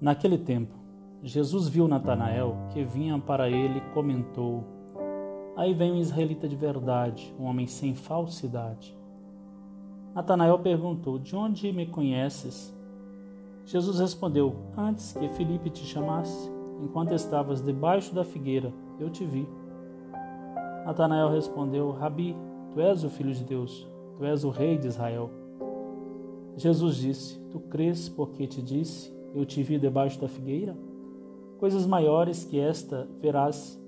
Naquele tempo, Jesus viu Natanael que vinha para ele e comentou: Aí vem um israelita de verdade, um homem sem falsidade. Natanael perguntou: De onde me conheces? Jesus respondeu: Antes que Felipe te chamasse, enquanto estavas debaixo da figueira, eu te vi. Natanael respondeu: Rabi, tu és o filho de Deus, tu és o rei de Israel. Jesus disse: Tu crês porque te disse: Eu te vi debaixo da figueira? Coisas maiores que esta verás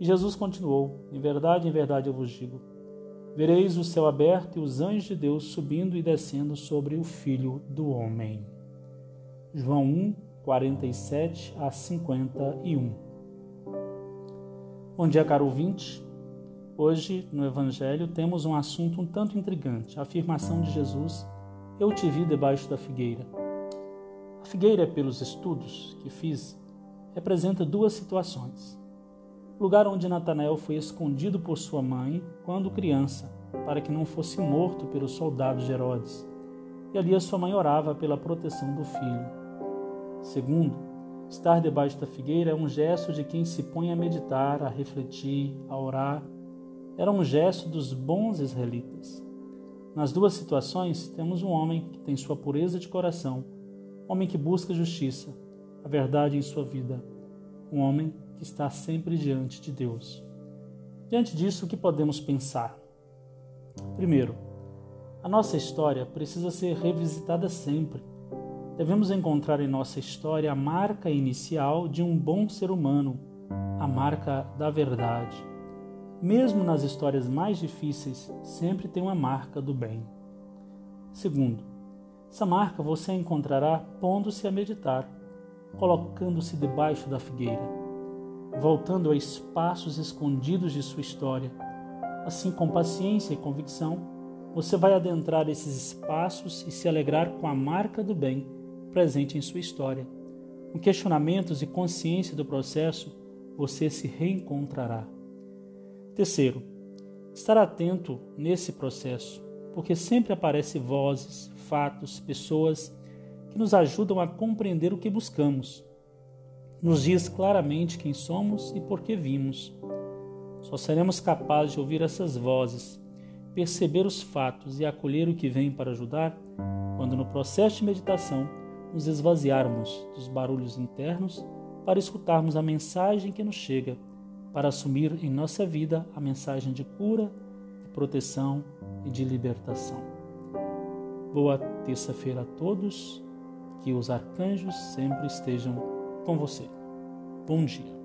e Jesus continuou: Em verdade, em verdade eu vos digo: vereis o céu aberto e os anjos de Deus subindo e descendo sobre o Filho do Homem. João 1, 47 a 51. Bom dia, caro ouvinte. Hoje, no Evangelho, temos um assunto um tanto intrigante: a afirmação de Jesus: Eu te vi debaixo da figueira. A figueira, pelos estudos que fiz, representa duas situações lugar onde Natanael foi escondido por sua mãe quando criança, para que não fosse morto pelos soldados de Herodes. E ali a sua mãe orava pela proteção do filho. Segundo, estar debaixo da figueira é um gesto de quem se põe a meditar, a refletir, a orar. Era um gesto dos bons israelitas. Nas duas situações, temos um homem que tem sua pureza de coração, homem que busca justiça, a verdade em sua vida, um homem que está sempre diante de Deus. Diante disso, o que podemos pensar? Primeiro, a nossa história precisa ser revisitada sempre. Devemos encontrar em nossa história a marca inicial de um bom ser humano, a marca da verdade. Mesmo nas histórias mais difíceis, sempre tem uma marca do bem. Segundo, essa marca você encontrará pondo-se a meditar, colocando-se debaixo da figueira voltando a espaços escondidos de sua história. Assim, com paciência e convicção, você vai adentrar esses espaços e se alegrar com a marca do bem presente em sua história. Com questionamentos e consciência do processo, você se reencontrará. Terceiro, estar atento nesse processo, porque sempre aparecem vozes, fatos, pessoas que nos ajudam a compreender o que buscamos nos diz claramente quem somos e por que vimos. Só seremos capazes de ouvir essas vozes, perceber os fatos e acolher o que vem para ajudar quando, no processo de meditação, nos esvaziarmos dos barulhos internos para escutarmos a mensagem que nos chega, para assumir em nossa vida a mensagem de cura, de proteção e de libertação. Boa terça-feira a todos, que os arcanjos sempre estejam com você. Bom dia.